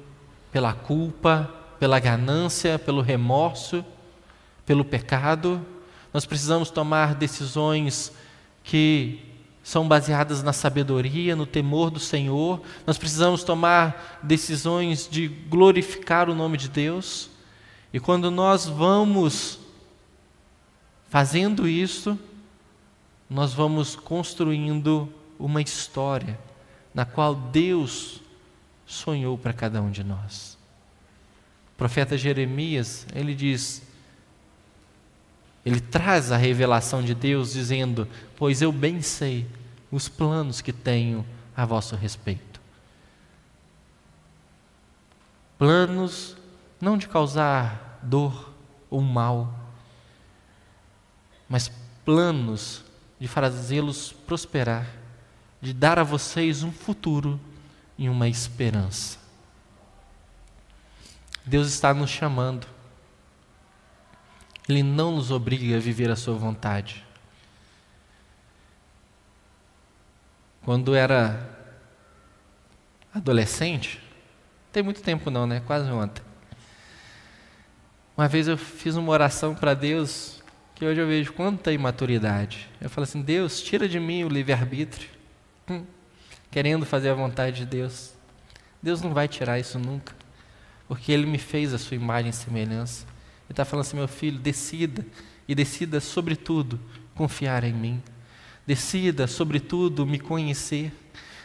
pela culpa, pela ganância, pelo remorso, pelo pecado. Nós precisamos tomar decisões que são baseadas na sabedoria, no temor do Senhor. Nós precisamos tomar decisões de glorificar o nome de Deus. E quando nós vamos fazendo isso, nós vamos construindo uma história na qual Deus sonhou para cada um de nós. O profeta Jeremias, ele diz, ele traz a revelação de Deus dizendo: Pois eu bem sei os planos que tenho a vosso respeito. Planos não de causar dor ou mal, mas planos de fazê-los prosperar, de dar a vocês um futuro e uma esperança. Deus está nos chamando. Ele não nos obriga a viver a sua vontade. Quando era adolescente, tem muito tempo não, né? Quase ontem. Uma vez eu fiz uma oração para Deus que hoje eu vejo quanta imaturidade. Eu falo assim: Deus, tira de mim o livre-arbítrio, hum, querendo fazer a vontade de Deus. Deus não vai tirar isso nunca, porque Ele me fez a sua imagem e semelhança. Está falando assim: meu filho, decida, e decida, sobretudo, confiar em mim. Decida, sobretudo, me conhecer.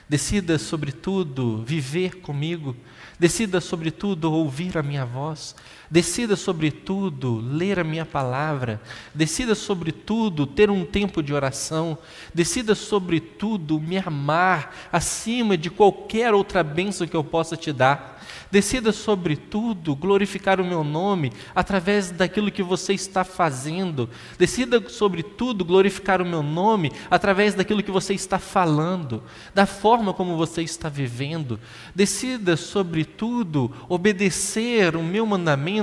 Decida, sobretudo, viver comigo. Decida, sobretudo, ouvir a minha voz. Decida, sobretudo, ler a minha palavra. Decida, sobretudo, ter um tempo de oração. Decida, sobretudo, me amar acima de qualquer outra bênção que eu possa te dar. Decida, sobretudo, glorificar o meu nome através daquilo que você está fazendo. Decida, sobretudo, glorificar o meu nome através daquilo que você está falando, da forma como você está vivendo. Decida, sobretudo, obedecer o meu mandamento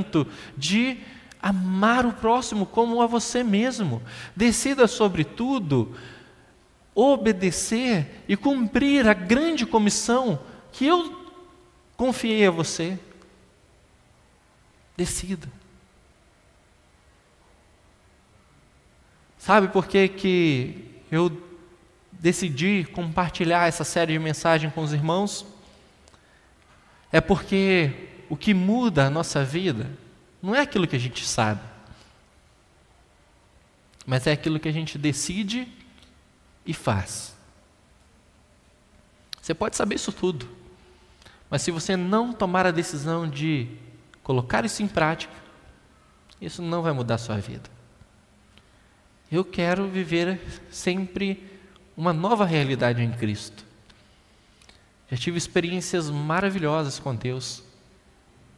de amar o próximo como a você mesmo. Decida, sobretudo, obedecer e cumprir a grande comissão que eu Confiei a você. Decida. Sabe por que, que eu decidi compartilhar essa série de mensagens com os irmãos? É porque o que muda a nossa vida não é aquilo que a gente sabe, mas é aquilo que a gente decide e faz. Você pode saber isso tudo. Mas se você não tomar a decisão de colocar isso em prática, isso não vai mudar a sua vida. Eu quero viver sempre uma nova realidade em Cristo. Já tive experiências maravilhosas com Deus,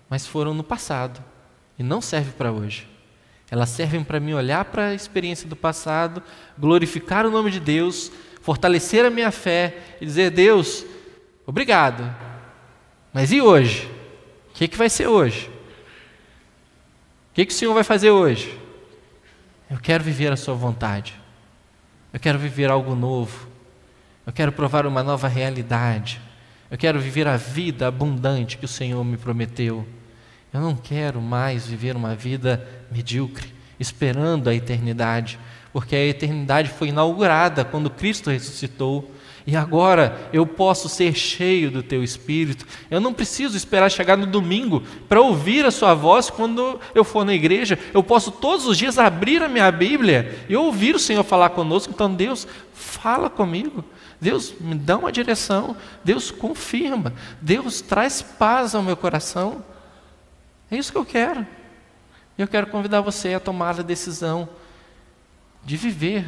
mas foram no passado e não servem para hoje. Elas servem para mim olhar para a experiência do passado, glorificar o nome de Deus, fortalecer a minha fé e dizer: Deus, obrigado, mas e hoje? O que, que vai ser hoje? O que, que o Senhor vai fazer hoje? Eu quero viver a Sua vontade. Eu quero viver algo novo. Eu quero provar uma nova realidade. Eu quero viver a vida abundante que o Senhor me prometeu. Eu não quero mais viver uma vida medíocre, esperando a eternidade, porque a eternidade foi inaugurada quando Cristo ressuscitou. E agora eu posso ser cheio do teu espírito. Eu não preciso esperar chegar no domingo para ouvir a sua voz quando eu for na igreja. Eu posso todos os dias abrir a minha Bíblia e ouvir o Senhor falar conosco. Então, Deus, fala comigo. Deus me dá uma direção. Deus confirma. Deus traz paz ao meu coração. É isso que eu quero. Eu quero convidar você a tomar a decisão de viver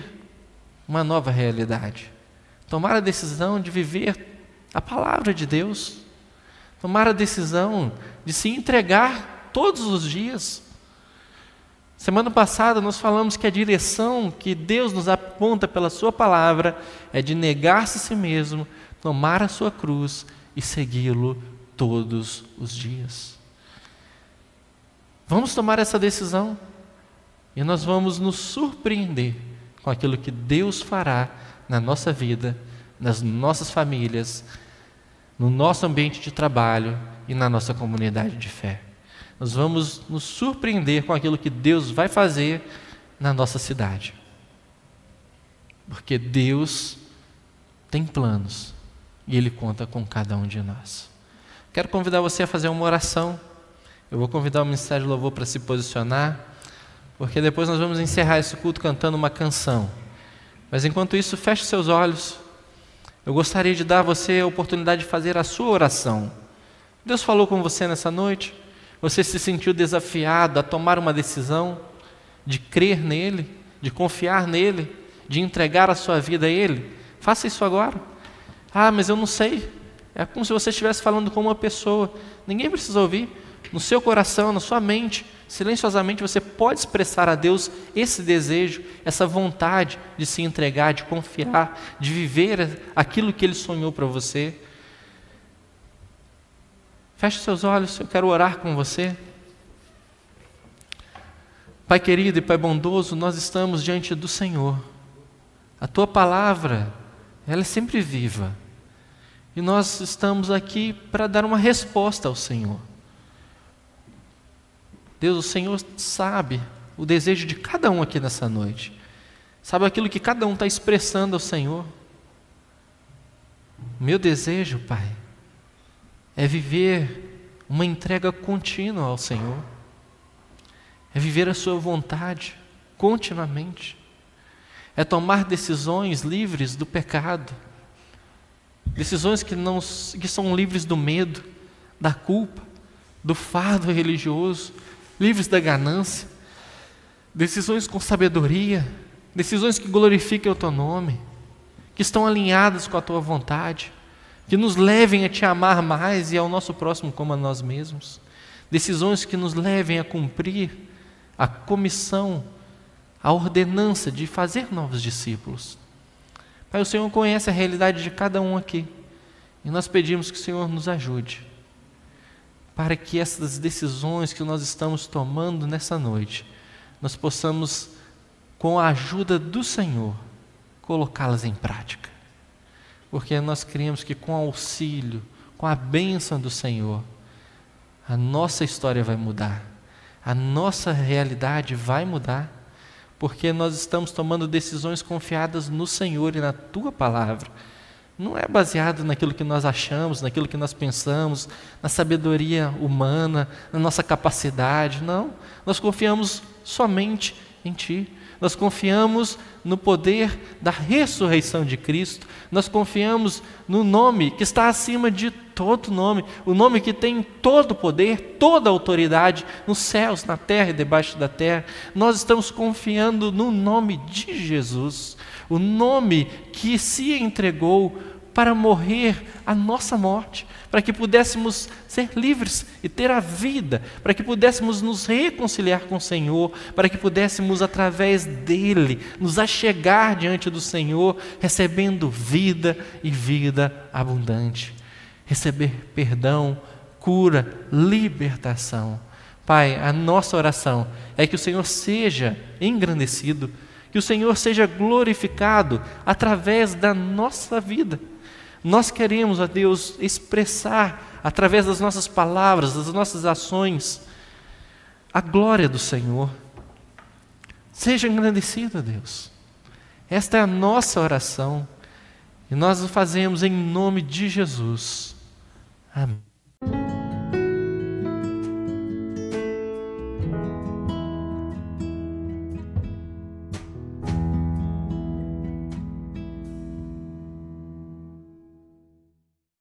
uma nova realidade tomar a decisão de viver a palavra de Deus, tomar a decisão de se entregar todos os dias. Semana passada nós falamos que a direção que Deus nos aponta pela Sua palavra é de negar-se a si mesmo, tomar a sua cruz e segui-lo todos os dias. Vamos tomar essa decisão e nós vamos nos surpreender com aquilo que Deus fará na nossa vida, nas nossas famílias, no nosso ambiente de trabalho e na nossa comunidade de fé. Nós vamos nos surpreender com aquilo que Deus vai fazer na nossa cidade. Porque Deus tem planos e Ele conta com cada um de nós. Quero convidar você a fazer uma oração. Eu vou convidar o Ministério de Louvor para se posicionar, porque depois nós vamos encerrar esse culto cantando uma canção. Mas enquanto isso, feche seus olhos. Eu gostaria de dar a você a oportunidade de fazer a sua oração. Deus falou com você nessa noite? Você se sentiu desafiado a tomar uma decisão de crer nele, de confiar nele, de entregar a sua vida a ele? Faça isso agora. Ah, mas eu não sei. É como se você estivesse falando com uma pessoa. Ninguém precisa ouvir. no seu coração, na sua mente, silenciosamente você pode expressar a Deus esse desejo, essa vontade de se entregar, de confiar, de viver aquilo que Ele sonhou para você. Feche seus olhos, eu quero orar com você. Pai querido e Pai bondoso, nós estamos diante do Senhor. A tua palavra, ela é sempre viva. E nós estamos aqui para dar uma resposta ao Senhor. Deus, o Senhor sabe o desejo de cada um aqui nessa noite. Sabe aquilo que cada um está expressando ao Senhor. Meu desejo, Pai, é viver uma entrega contínua ao Senhor. É viver a Sua vontade continuamente. É tomar decisões livres do pecado. Decisões que, não, que são livres do medo, da culpa, do fardo religioso, livres da ganância, decisões com sabedoria, decisões que glorifiquem o teu nome, que estão alinhadas com a tua vontade, que nos levem a te amar mais e ao nosso próximo como a nós mesmos, decisões que nos levem a cumprir a comissão, a ordenança de fazer novos discípulos. Pai, o Senhor conhece a realidade de cada um aqui e nós pedimos que o Senhor nos ajude para que essas decisões que nós estamos tomando nessa noite, nós possamos, com a ajuda do Senhor, colocá-las em prática. Porque nós queremos que com auxílio, com a bênção do Senhor, a nossa história vai mudar, a nossa realidade vai mudar, porque nós estamos tomando decisões confiadas no Senhor e na tua palavra não é baseado naquilo que nós achamos, naquilo que nós pensamos, na sabedoria humana, na nossa capacidade. Não. Nós confiamos somente em Ti. Nós confiamos no poder da ressurreição de Cristo. Nós confiamos no nome que está acima de todo nome, o nome que tem todo o poder, toda a autoridade nos céus, na terra e debaixo da terra. Nós estamos confiando no nome de Jesus, o nome que se entregou para morrer a nossa morte, para que pudéssemos ser livres e ter a vida, para que pudéssemos nos reconciliar com o Senhor, para que pudéssemos, através dele, nos achegar diante do Senhor, recebendo vida e vida abundante, receber perdão, cura, libertação. Pai, a nossa oração é que o Senhor seja engrandecido, que o Senhor seja glorificado através da nossa vida nós queremos, a Deus, expressar através das nossas palavras, das nossas ações, a glória do Senhor. Seja engrandecido, Deus. Esta é a nossa oração e nós o fazemos em nome de Jesus. Amém.